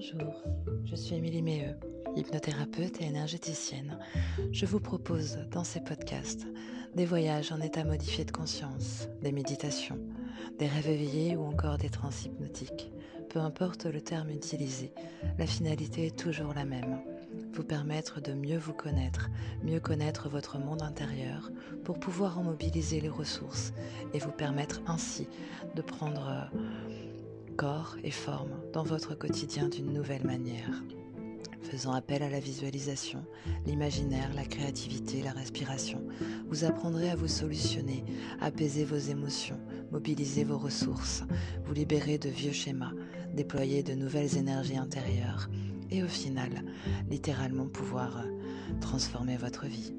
Bonjour, je suis Émilie Méheux, hypnothérapeute et énergéticienne. Je vous propose dans ces podcasts des voyages en état modifié de conscience, des méditations, des rêves éveillés ou encore des trans hypnotiques. Peu importe le terme utilisé, la finalité est toujours la même. Vous permettre de mieux vous connaître, mieux connaître votre monde intérieur pour pouvoir en mobiliser les ressources et vous permettre ainsi de prendre corps et forme dans votre quotidien d'une nouvelle manière. Faisant appel à la visualisation, l'imaginaire, la créativité, la respiration, vous apprendrez à vous solutionner, apaiser vos émotions, mobiliser vos ressources, vous libérer de vieux schémas, déployer de nouvelles énergies intérieures et au final, littéralement pouvoir transformer votre vie.